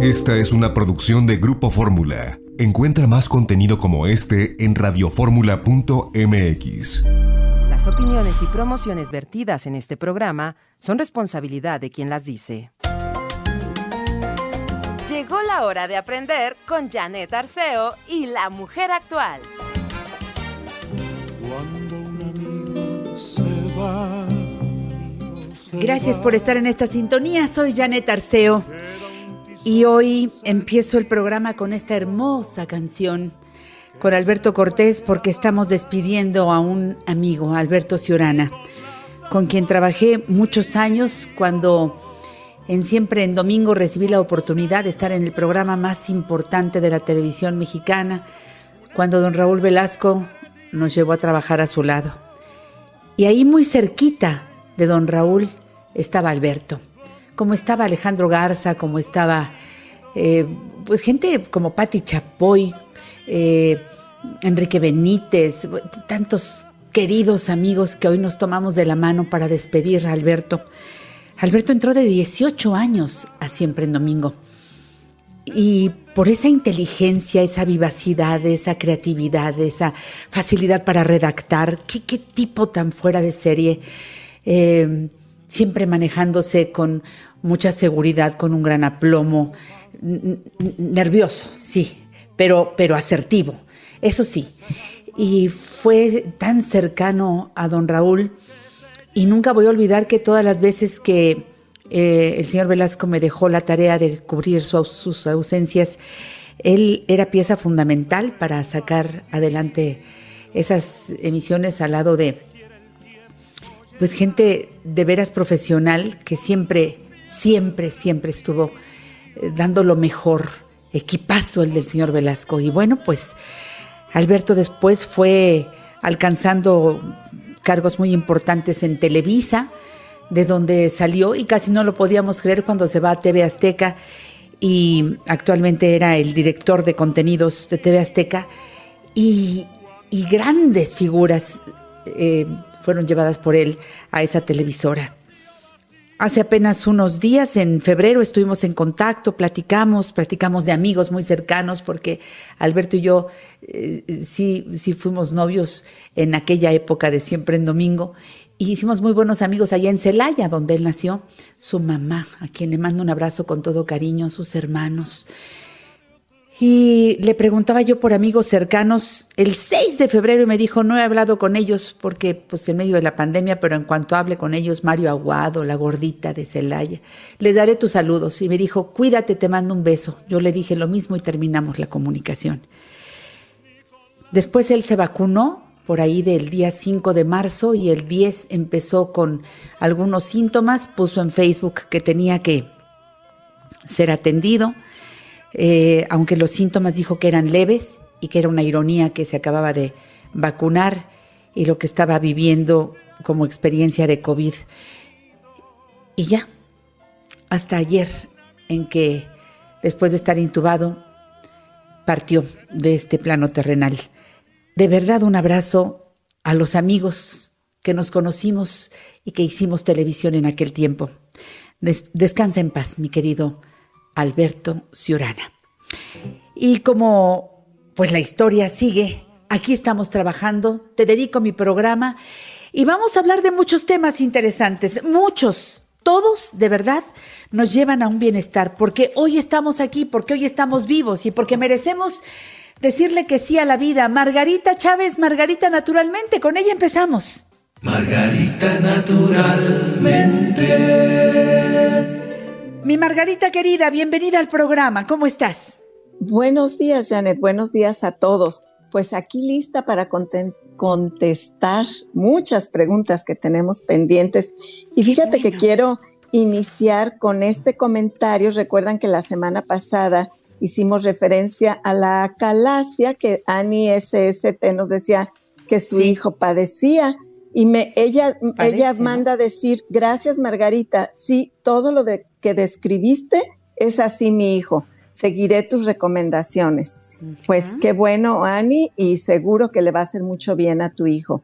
Esta es una producción de Grupo Fórmula. Encuentra más contenido como este en radioformula.mx. Las opiniones y promociones vertidas en este programa son responsabilidad de quien las dice. Llegó la hora de aprender con Janet Arceo y la mujer actual. Gracias por estar en esta sintonía. Soy Janet Arceo y hoy empiezo el programa con esta hermosa canción con Alberto Cortés porque estamos despidiendo a un amigo, Alberto Ciurana, con quien trabajé muchos años cuando en Siempre en Domingo recibí la oportunidad de estar en el programa más importante de la televisión mexicana, cuando don Raúl Velasco nos llevó a trabajar a su lado. Y ahí muy cerquita de don Raúl estaba Alberto, como estaba Alejandro Garza, como estaba eh, pues gente como Patti Chapoy, eh, Enrique Benítez, tantos queridos amigos que hoy nos tomamos de la mano para despedir a Alberto. Alberto entró de 18 años a Siempre en Domingo. Y por esa inteligencia, esa vivacidad, esa creatividad, esa facilidad para redactar, qué, tipo tan fuera de serie, eh, siempre manejándose con mucha seguridad, con un gran aplomo, nervioso, sí, pero, pero asertivo, eso sí. Y fue tan cercano a don Raúl y nunca voy a olvidar que todas las veces que eh, el señor Velasco me dejó la tarea de cubrir sus ausencias, él era pieza fundamental para sacar adelante esas emisiones al lado de pues gente de veras profesional que siempre, siempre, siempre estuvo eh, dando lo mejor, equipazo el del señor Velasco. Y bueno, pues Alberto después fue alcanzando cargos muy importantes en Televisa, de donde salió y casi no lo podíamos creer cuando se va a TV Azteca y actualmente era el director de contenidos de TV Azteca y, grandes figuras eh, fueron llevadas por él a esa televisora. Hace apenas unos días, en febrero, estuvimos en contacto, platicamos, platicamos de amigos muy cercanos, porque Alberto y yo eh, sí, sí fuimos novios en aquella época de siempre en domingo, y hicimos muy buenos amigos allá en Celaya, donde él nació, su mamá, a quien le mando un abrazo con todo cariño, sus hermanos. Y le preguntaba yo por amigos cercanos el 6 de febrero y me dijo, no he hablado con ellos porque pues en medio de la pandemia, pero en cuanto hable con ellos, Mario Aguado, la gordita de Celaya, les daré tus saludos. Y me dijo, cuídate, te mando un beso. Yo le dije lo mismo y terminamos la comunicación. Después él se vacunó por ahí del día 5 de marzo y el 10 empezó con algunos síntomas, puso en Facebook que tenía que ser atendido eh, aunque los síntomas dijo que eran leves y que era una ironía que se acababa de vacunar y lo que estaba viviendo como experiencia de COVID. Y ya, hasta ayer en que, después de estar intubado, partió de este plano terrenal. De verdad un abrazo a los amigos que nos conocimos y que hicimos televisión en aquel tiempo. descansa en paz, mi querido Alberto Ciurana. Y como pues la historia sigue, aquí estamos trabajando, te dedico mi programa y vamos a hablar de muchos temas interesantes, muchos, todos de verdad nos llevan a un bienestar, porque hoy estamos aquí, porque hoy estamos vivos y porque merecemos decirle que sí a la vida. Margarita Chávez, Margarita Naturalmente, con ella empezamos. Margarita Naturalmente. Mi Margarita querida, bienvenida al programa. ¿Cómo estás? Buenos días, Janet. Buenos días a todos. Pues aquí lista para contestar muchas preguntas que tenemos pendientes. Y fíjate que quiero iniciar con este comentario. Recuerdan que la semana pasada hicimos referencia a la calasia que Annie SST nos decía que su hijo padecía. Y me, ella, ella manda decir, gracias Margarita, sí, todo lo de, que describiste es así mi hijo. Seguiré tus recomendaciones. Pues qué bueno, Ani, y seguro que le va a hacer mucho bien a tu hijo.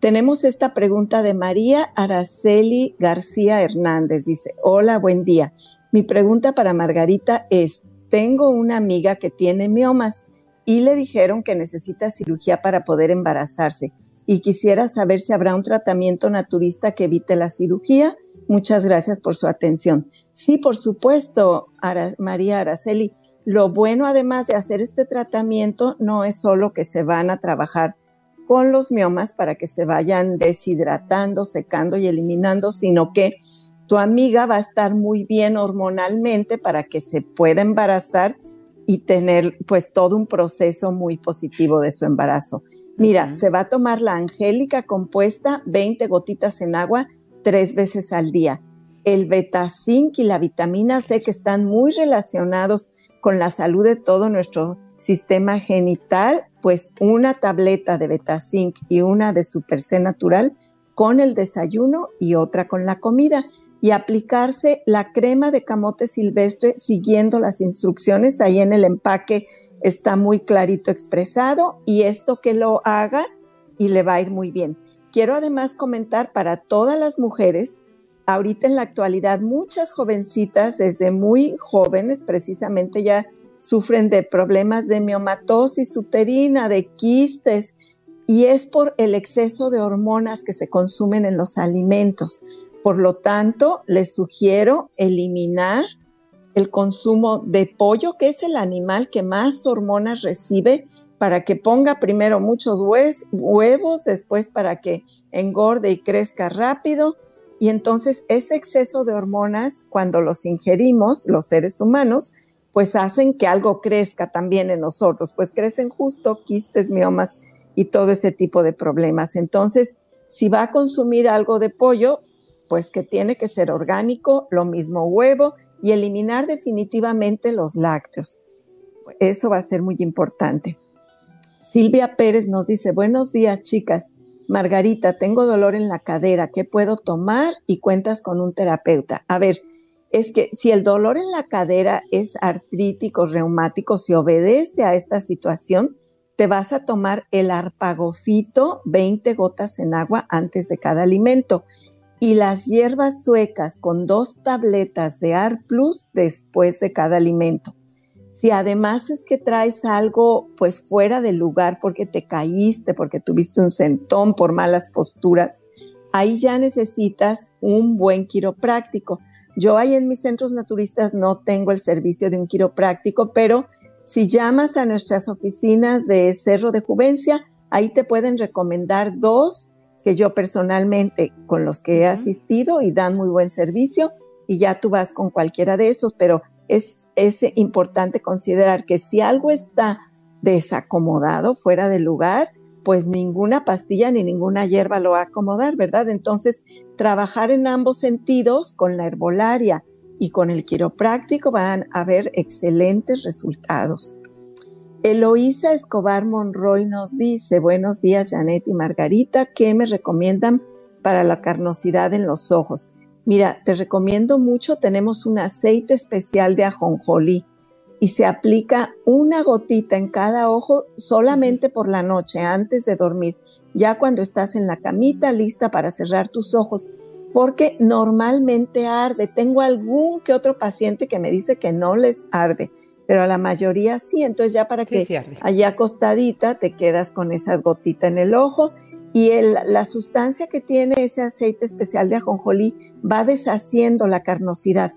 Tenemos esta pregunta de María Araceli García Hernández. Dice, hola, buen día. Mi pregunta para Margarita es, tengo una amiga que tiene miomas y le dijeron que necesita cirugía para poder embarazarse y quisiera saber si habrá un tratamiento naturista que evite la cirugía. Muchas gracias por su atención. Sí, por supuesto, María Araceli. Lo bueno además de hacer este tratamiento no es solo que se van a trabajar con los miomas para que se vayan deshidratando, secando y eliminando, sino que tu amiga va a estar muy bien hormonalmente para que se pueda embarazar y tener pues todo un proceso muy positivo de su embarazo. Mira, se va a tomar la angélica compuesta, 20 gotitas en agua, tres veces al día. El beta-zinc y la vitamina C que están muy relacionados con la salud de todo nuestro sistema genital, pues una tableta de beta-zinc y una de super C natural con el desayuno y otra con la comida y aplicarse la crema de camote silvestre siguiendo las instrucciones. Ahí en el empaque está muy clarito expresado y esto que lo haga y le va a ir muy bien. Quiero además comentar para todas las mujeres, ahorita en la actualidad muchas jovencitas desde muy jóvenes precisamente ya sufren de problemas de miomatosis uterina, de quistes, y es por el exceso de hormonas que se consumen en los alimentos. Por lo tanto, les sugiero eliminar el consumo de pollo, que es el animal que más hormonas recibe, para que ponga primero muchos huevos, después para que engorde y crezca rápido. Y entonces ese exceso de hormonas, cuando los ingerimos, los seres humanos, pues hacen que algo crezca también en nosotros, pues crecen justo quistes, miomas y todo ese tipo de problemas. Entonces, si va a consumir algo de pollo, pues que tiene que ser orgánico, lo mismo huevo y eliminar definitivamente los lácteos. Eso va a ser muy importante. Silvia Pérez nos dice, buenos días chicas. Margarita, tengo dolor en la cadera, ¿qué puedo tomar? Y cuentas con un terapeuta. A ver, es que si el dolor en la cadera es artrítico, reumático, si obedece a esta situación, te vas a tomar el arpagofito 20 gotas en agua antes de cada alimento y las hierbas suecas con dos tabletas de AR Plus después de cada alimento. Si además es que traes algo pues fuera del lugar porque te caíste, porque tuviste un sentón por malas posturas, ahí ya necesitas un buen quiropráctico. Yo ahí en mis centros naturistas no tengo el servicio de un quiropráctico, pero si llamas a nuestras oficinas de Cerro de Juvencia, ahí te pueden recomendar dos que yo personalmente con los que he asistido y dan muy buen servicio y ya tú vas con cualquiera de esos, pero es, es importante considerar que si algo está desacomodado, fuera de lugar, pues ninguna pastilla ni ninguna hierba lo va a acomodar, ¿verdad? Entonces, trabajar en ambos sentidos con la herbolaria y con el quiropráctico van a haber excelentes resultados. Eloísa Escobar Monroy nos dice, buenos días Janet y Margarita, ¿qué me recomiendan para la carnosidad en los ojos? Mira, te recomiendo mucho, tenemos un aceite especial de ajonjolí y se aplica una gotita en cada ojo solamente por la noche antes de dormir, ya cuando estás en la camita lista para cerrar tus ojos, porque normalmente arde. Tengo algún que otro paciente que me dice que no les arde pero a la mayoría sí. Entonces ya para que allá acostadita te quedas con esas gotitas en el ojo y la sustancia que tiene ese aceite especial de ajonjolí va deshaciendo la carnosidad.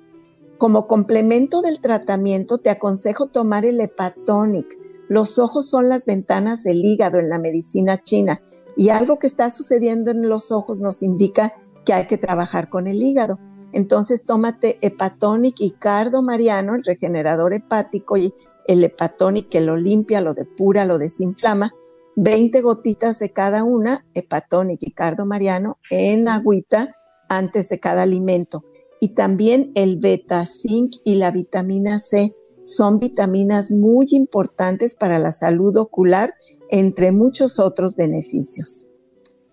Como complemento del tratamiento te aconsejo tomar el hepatonic. Los ojos son las ventanas del hígado en la medicina china y algo que está sucediendo en los ojos nos indica que hay que trabajar con el hígado. Entonces tómate hepatonic y cardo mariano, el regenerador hepático y el hepatonic que lo limpia, lo depura, lo desinflama. 20 gotitas de cada una, hepatonic y cardo mariano, en agüita antes de cada alimento. Y también el beta zinc y la vitamina C son vitaminas muy importantes para la salud ocular, entre muchos otros beneficios.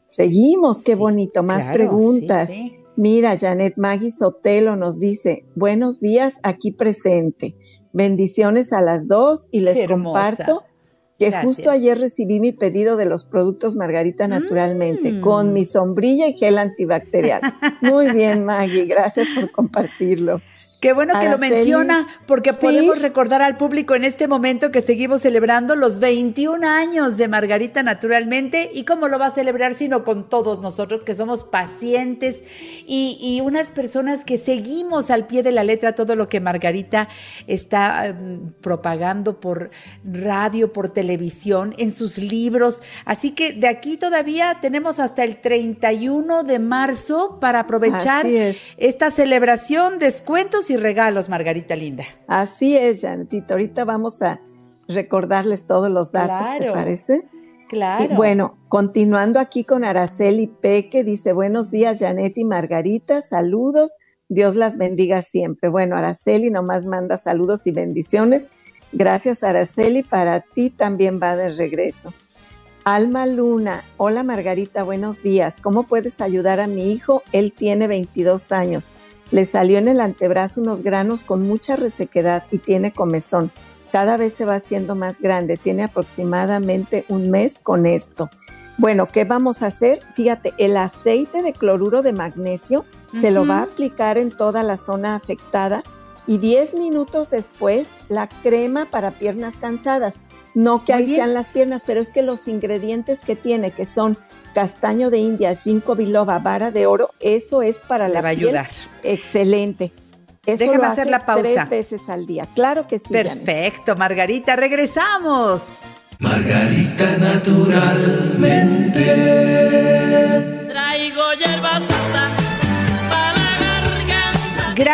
Seguimos, qué bonito, más preguntas. Mira, Janet Maggie Sotelo nos dice, buenos días aquí presente. Bendiciones a las dos y les comparto que justo ayer recibí mi pedido de los productos Margarita naturalmente, mm. con mi sombrilla y gel antibacterial. Muy bien, Maggie, gracias por compartirlo. Qué bueno que lo menciona, porque podemos recordar al público en este momento que seguimos celebrando los 21 años de Margarita naturalmente. ¿Y cómo lo va a celebrar sino con todos nosotros que somos pacientes y, y unas personas que seguimos al pie de la letra todo lo que Margarita está em, propagando por radio, por televisión, en sus libros? Así que de aquí todavía tenemos hasta el 31 de marzo para aprovechar esta celebración, descuentos y regalos, Margarita Linda. Así es, Janetita. Ahorita vamos a recordarles todos los datos, ¿te parece? Claro. bueno, continuando aquí con Araceli Peque, dice, buenos días, Janet y Margarita, saludos, Dios las bendiga siempre. Bueno, Araceli nomás manda saludos y bendiciones. Gracias, Araceli, para ti también va de regreso. Alma Luna, hola Margarita, buenos días. ¿Cómo puedes ayudar a mi hijo? Él tiene 22 años. Le salió en el antebrazo unos granos con mucha resequedad y tiene comezón. Cada vez se va haciendo más grande. Tiene aproximadamente un mes con esto. Bueno, ¿qué vamos a hacer? Fíjate, el aceite de cloruro de magnesio se lo va a aplicar en toda la zona afectada y 10 minutos después la crema para piernas cansadas. No que ahí sean las piernas, pero es que los ingredientes que tiene, que son castaño de India, ginkgo biloba, vara de oro, eso es para la va piel. ayudar. Excelente. Eso Déjame lo hacer hace la pausa. tres veces al día. Claro que sí. Janet. Perfecto, Margarita, regresamos. Margarita naturalmente.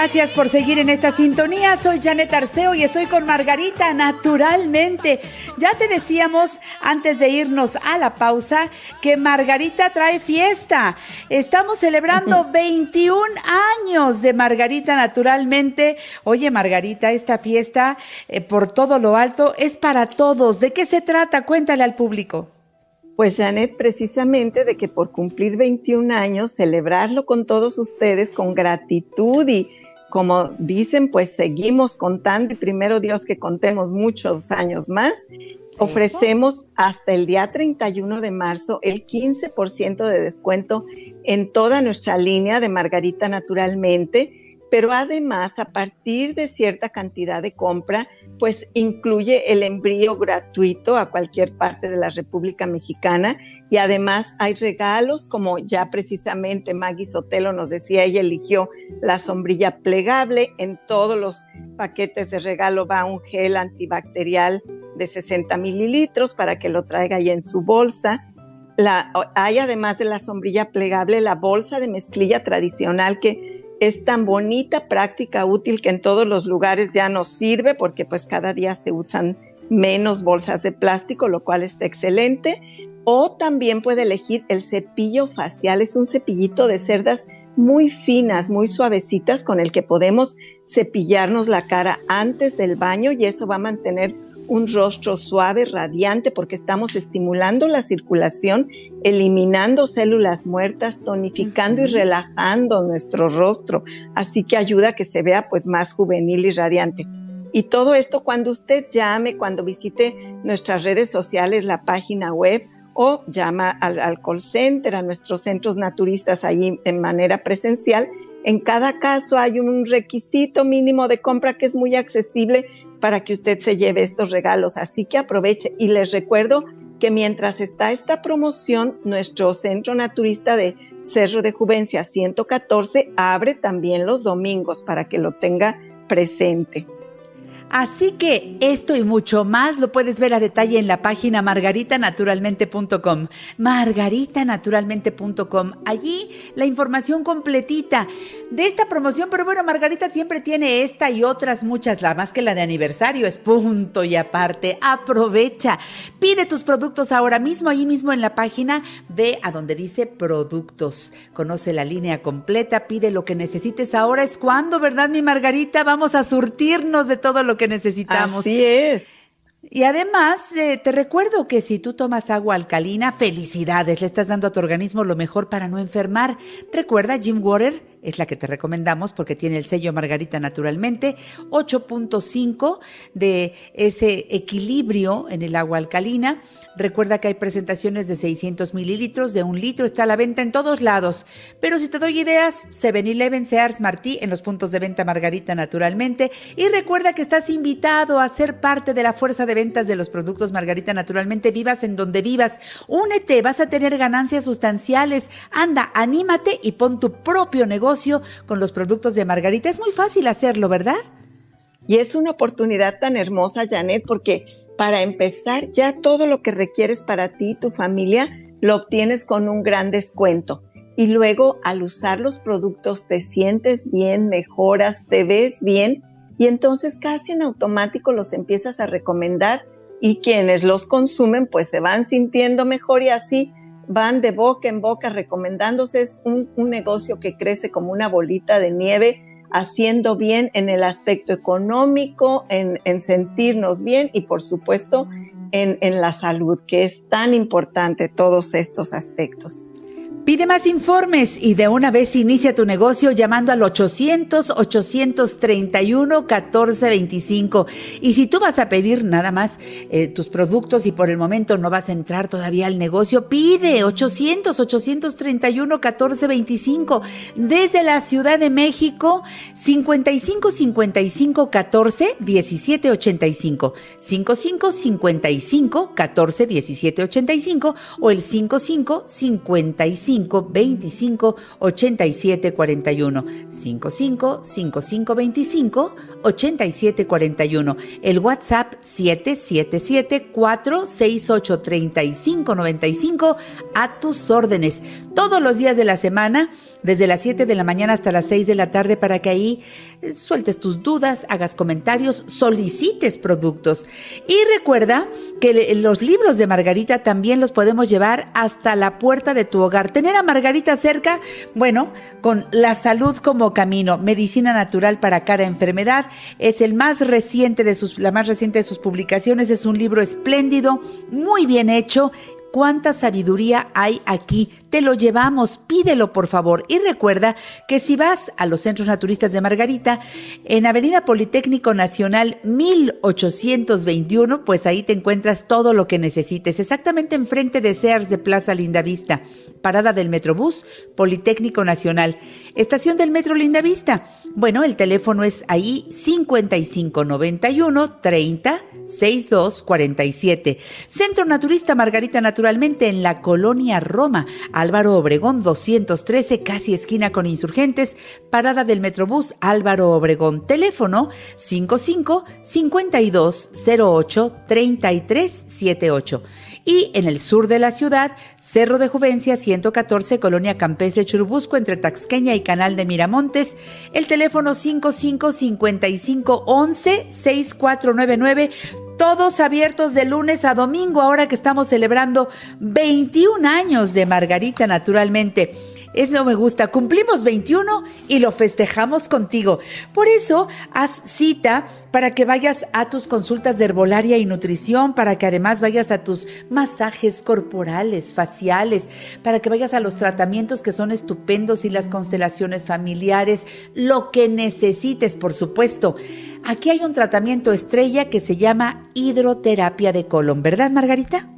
Gracias por seguir en esta sintonía. Soy Janet Arceo y estoy con Margarita naturalmente. Ya te decíamos antes de irnos a la pausa que Margarita trae fiesta. Estamos celebrando 21 años de Margarita naturalmente. Oye, Margarita, esta fiesta eh, por todo lo alto es para todos. ¿De qué se trata? Cuéntale al público. Pues Janet, precisamente de que por cumplir 21 años, celebrarlo con todos ustedes con gratitud y como dicen, pues seguimos contando y primero Dios que contemos muchos años más. Ofrecemos hasta el día 31 de marzo el 15% de descuento en toda nuestra línea de Margarita Naturalmente, pero además a partir de cierta cantidad de compra, pues incluye el envío gratuito a cualquier parte de la República Mexicana y además hay regalos como ya precisamente Maggie Sotelo nos decía, ella eligió la sombrilla plegable, en todos los paquetes de regalo va un gel antibacterial de 60 mililitros para que lo traiga ahí en su bolsa. Hay además de la sombrilla plegable la bolsa de mezclilla tradicional que es tan bonita, práctica, útil que en todos los lugares ya nos sirve porque pues cada día se usan menos bolsas de plástico, lo cual está excelente. O también puede elegir el cepillo facial, es un cepillito de cerdas muy finas, muy suavecitas con el que podemos cepillarnos la cara antes del baño y eso va a mantener un rostro suave, radiante, porque estamos estimulando la circulación, eliminando células muertas, tonificando y relajando nuestro rostro. Así que ayuda a que se vea pues más juvenil y radiante. Y todo esto cuando usted llame, cuando visite nuestras redes sociales, la página web o llama al, al call center, a nuestros centros naturistas ahí en manera presencial. En cada caso hay un requisito mínimo de compra que es muy accesible para que usted se lleve estos regalos. Así que aproveche. Y les recuerdo que mientras está esta promoción, nuestro centro naturista de Cerro de Juvencia 114 abre también los domingos para que lo tenga presente. Así que esto y mucho más lo puedes ver a detalle en la página margaritanaturalmente.com. Margaritanaturalmente.com. Allí la información completita de esta promoción. Pero bueno, Margarita siempre tiene esta y otras muchas. La más que la de aniversario es punto y aparte. Aprovecha. Pide tus productos ahora mismo, allí mismo en la página. Ve a donde dice productos. Conoce la línea completa. Pide lo que necesites. Ahora es cuando, ¿verdad, mi Margarita? Vamos a surtirnos de todo lo que necesitamos. Así es. Y además, eh, te recuerdo que si tú tomas agua alcalina, felicidades, le estás dando a tu organismo lo mejor para no enfermar. Recuerda, Jim Water es la que te recomendamos porque tiene el sello Margarita naturalmente, 8.5 de ese equilibrio en el agua alcalina. Recuerda que hay presentaciones de 600 mililitros, de un litro, está a la venta en todos lados. Pero si te doy ideas, 7-Eleven, Sears, Martí, en los puntos de venta Margarita naturalmente. Y recuerda que estás invitado a ser parte de la fuerza de ventas de los productos Margarita naturalmente, vivas en donde vivas. Únete, vas a tener ganancias sustanciales. Anda, anímate y pon tu propio negocio con los productos de Margarita. Es muy fácil hacerlo, ¿verdad? Y es una oportunidad tan hermosa, Janet, porque para empezar, ya todo lo que requieres para ti y tu familia lo obtienes con un gran descuento. Y luego, al usar los productos, te sientes bien, mejoras, te ves bien y entonces casi en automático los empiezas a recomendar y quienes los consumen pues se van sintiendo mejor y así van de boca en boca recomendándose. Es un, un negocio que crece como una bolita de nieve haciendo bien en el aspecto económico, en, en sentirnos bien y por supuesto en, en la salud, que es tan importante todos estos aspectos. Pide más informes y de una vez inicia tu negocio llamando al 800-831-1425. Y si tú vas a pedir nada más eh, tus productos y por el momento no vas a entrar todavía al negocio, pide 800-831-1425. Desde la Ciudad de México, 55 55 14 17 85. 55 55 14 17 85 o el 55 55 25 87 41 55 55 25 87 41 el WhatsApp 777 468 35 95 a tus órdenes. Todos los días de la semana desde las 7 de la mañana hasta las 6 de la tarde para que ahí eh, sueltes tus dudas, hagas comentarios, solicites productos. Y recuerda que los libros de Margarita también los podemos llevar hasta la puerta de tu hogar tener a Margarita cerca, bueno, con la salud como camino, medicina natural para cada enfermedad, es el más reciente de sus, la más reciente de sus publicaciones, es un libro espléndido, muy bien hecho cuánta sabiduría hay aquí. Te lo llevamos, pídelo por favor. Y recuerda que si vas a los centros naturistas de Margarita, en Avenida Politécnico Nacional 1821, pues ahí te encuentras todo lo que necesites, exactamente enfrente de Sears de Plaza Lindavista, parada del Metrobús, Politécnico Nacional, estación del Metro Lindavista. Bueno, el teléfono es ahí 5591 30 6247. Centro Naturista Margarita Naturalmente en la colonia Roma, Álvaro Obregón 213, casi esquina con insurgentes, parada del Metrobús Álvaro Obregón. Teléfono 55 52 08 33 78 y en el sur de la ciudad, Cerro de Juvencia 114, Colonia Campestre Churubusco, entre Taxqueña y Canal de Miramontes, el teléfono 555511 6499 todos abiertos de lunes a domingo, ahora que estamos celebrando 21 años de Margarita, naturalmente. Eso me gusta. Cumplimos 21 y lo festejamos contigo. Por eso, haz cita para que vayas a tus consultas de herbolaria y nutrición, para que además vayas a tus masajes corporales, faciales, para que vayas a los tratamientos que son estupendos y las constelaciones familiares, lo que necesites, por supuesto. Aquí hay un tratamiento estrella que se llama hidroterapia de colon, ¿verdad, Margarita?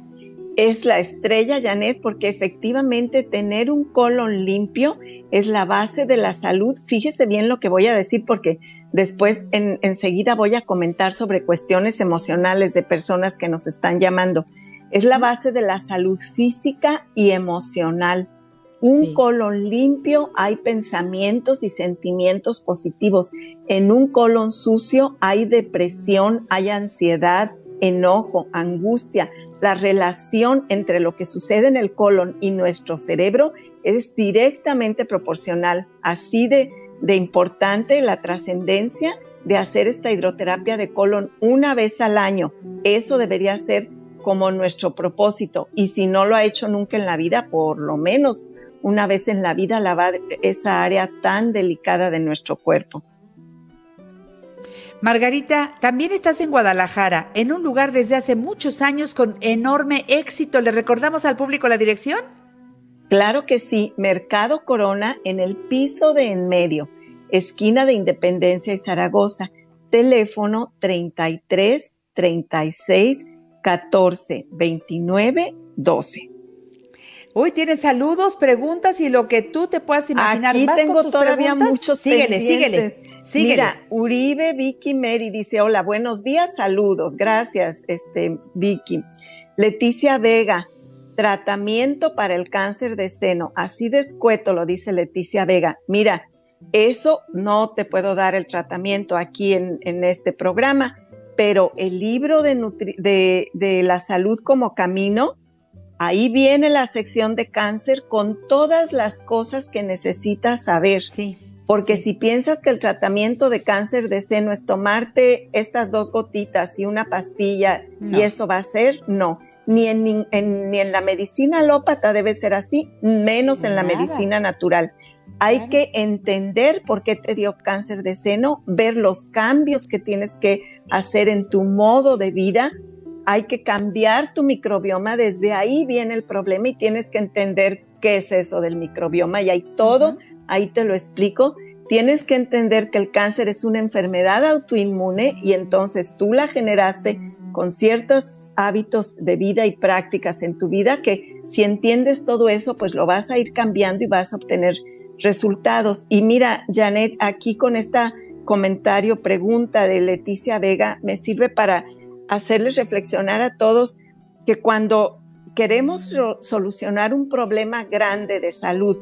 Es la estrella, Janet, porque efectivamente tener un colon limpio es la base de la salud. Fíjese bien lo que voy a decir porque después en, enseguida voy a comentar sobre cuestiones emocionales de personas que nos están llamando. Es la base de la salud física y emocional. Un sí. colon limpio hay pensamientos y sentimientos positivos. En un colon sucio hay depresión, hay ansiedad, enojo, angustia, la relación entre lo que sucede en el colon y nuestro cerebro es directamente proporcional. Así de, de importante la trascendencia de hacer esta hidroterapia de colon una vez al año. Eso debería ser como nuestro propósito. Y si no lo ha hecho nunca en la vida, por lo menos una vez en la vida lavar esa área tan delicada de nuestro cuerpo. Margarita, también estás en Guadalajara, en un lugar desde hace muchos años con enorme éxito. ¿Le recordamos al público la dirección? Claro que sí, Mercado Corona en el piso de en medio, esquina de Independencia y Zaragoza. Teléfono 33 36 14 29 12. Uy, tienes saludos, preguntas y lo que tú te puedas imaginar. Aquí ¿Vas con tengo todavía preguntas? muchos síguele, síguele. Mira, Uribe Vicky Mary dice, hola, buenos días, saludos, gracias, este, Vicky. Leticia Vega, tratamiento para el cáncer de seno, así de escueto lo dice Leticia Vega. Mira, eso no te puedo dar el tratamiento aquí en, en este programa, pero el libro de, nutri- de, de la salud como camino, ahí viene la sección de cáncer con todas las cosas que necesitas saber. Sí. Porque si piensas que el tratamiento de cáncer de seno es tomarte estas dos gotitas y una pastilla No. y eso va a ser, no. Ni en, ni en- ni en la medicina alópata debe ser así, menos en la medicina natural. Hay Claro. que entender por qué te dio cáncer de seno, ver los cambios que tienes que hacer en tu modo de vida. Hay que cambiar tu microbioma, desde ahí viene el problema y tienes que entender qué es eso del microbioma y hay todo ahí te lo explico. Tienes que entender que el cáncer es una enfermedad autoinmune y entonces tú la generaste con ciertos hábitos de vida y prácticas en tu vida que si entiendes todo eso, pues lo vas a ir cambiando y vas a obtener resultados. Y mira, Janet, aquí con esta comentario, pregunta de Leticia Vega, me sirve para hacerles reflexionar a todos que cuando queremos solucionar un problema grande de salud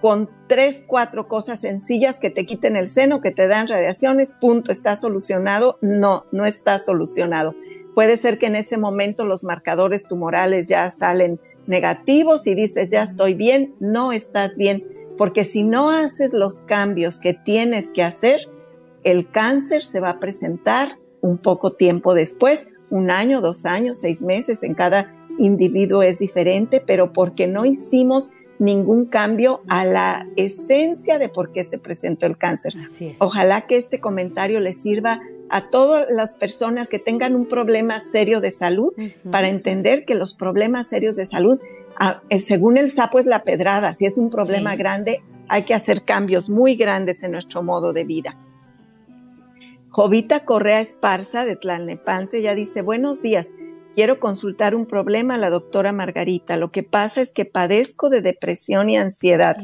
con tres, cuatro cosas sencillas que te quiten el seno, que te dan radiaciones, punto, está solucionado. No, no está solucionado. Puede ser que en ese momento los marcadores tumorales ya salen negativos y dices, ya estoy bien, no estás bien, porque si no haces los cambios que tienes que hacer, el cáncer se va a presentar un poco tiempo después, un año, dos años, seis meses, en cada individuo es diferente, pero porque no hicimos ningún cambio a la esencia de por qué se presentó el cáncer. Ojalá que este comentario les sirva a todas las personas que tengan un problema serio de salud para entender que los problemas serios de salud, ah, eh, según el sapo es la pedrada, si es un problema Sí. grande, hay que hacer cambios muy grandes en nuestro modo de vida. Jovita Correa Esparza de Tlalnepantla ya dice, buenos días, quiero consultar un problema a la doctora Margarita. Lo que pasa es que padezco de depresión y ansiedad.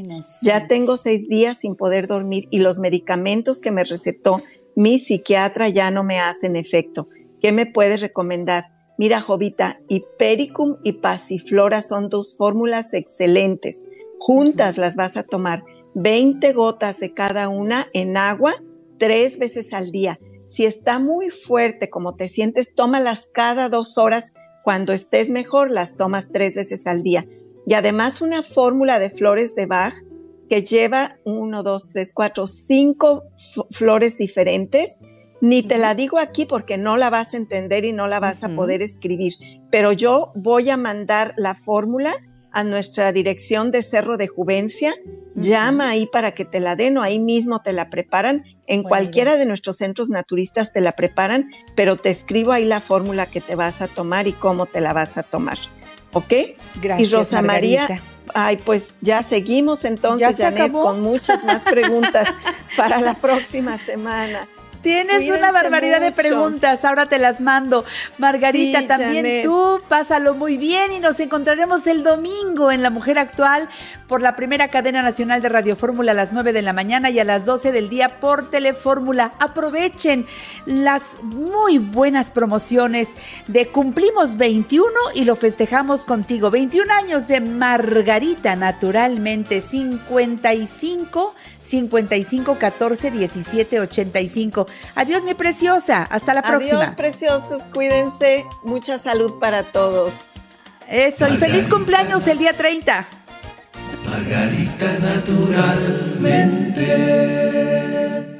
Ya tengo seis días sin poder dormir y los medicamentos que me recetó mi psiquiatra ya no me hacen efecto. ¿Qué me puedes recomendar? Mira, Jovita, Hipericum y Pasiflora son dos fórmulas excelentes. Juntas las vas a tomar 20 gotas de cada una en agua tres veces al día. Si está muy fuerte como te sientes, tómalas cada dos horas. Cuando estés mejor, las tomas tres veces al día. Y además una fórmula de flores de Bach que lleva uno, dos, tres, cuatro, cinco f- flores diferentes. Ni te la digo aquí porque no la vas a entender y no la vas a poder escribir. Pero yo voy a mandar la fórmula a nuestra dirección de Cerro de Juvencia. Llama ahí para que te la den o ahí mismo te la preparan. En cualquiera de nuestros centros naturistas te la preparan, pero te escribo ahí la fórmula que te vas a tomar y cómo te la vas a tomar. ¿Ok? Gracias, y Rosa María. Ay, pues ya seguimos entonces, ¿Ya se Janet, acabó? con muchas más preguntas para la próxima semana. Tienes Cuídense una barbaridad de preguntas, ahora te las mando. Margarita, Sí, también Janet. tú, pásalo muy bien y nos encontraremos el domingo en La Mujer Actual por la primera cadena nacional de Radio Fórmula a las 9 de la mañana y a las 12 del día por Telefórmula. Aprovechen las muy buenas promociones de Cumplimos 21 y lo festejamos contigo. 21 años de Margarita, naturalmente 55 55 14 17 85. Adiós, mi preciosa. Hasta la próxima. Adiós, preciosos, cuídense. Mucha salud para todos. Eso, y feliz cumpleaños el día 30. Margarita naturalmente.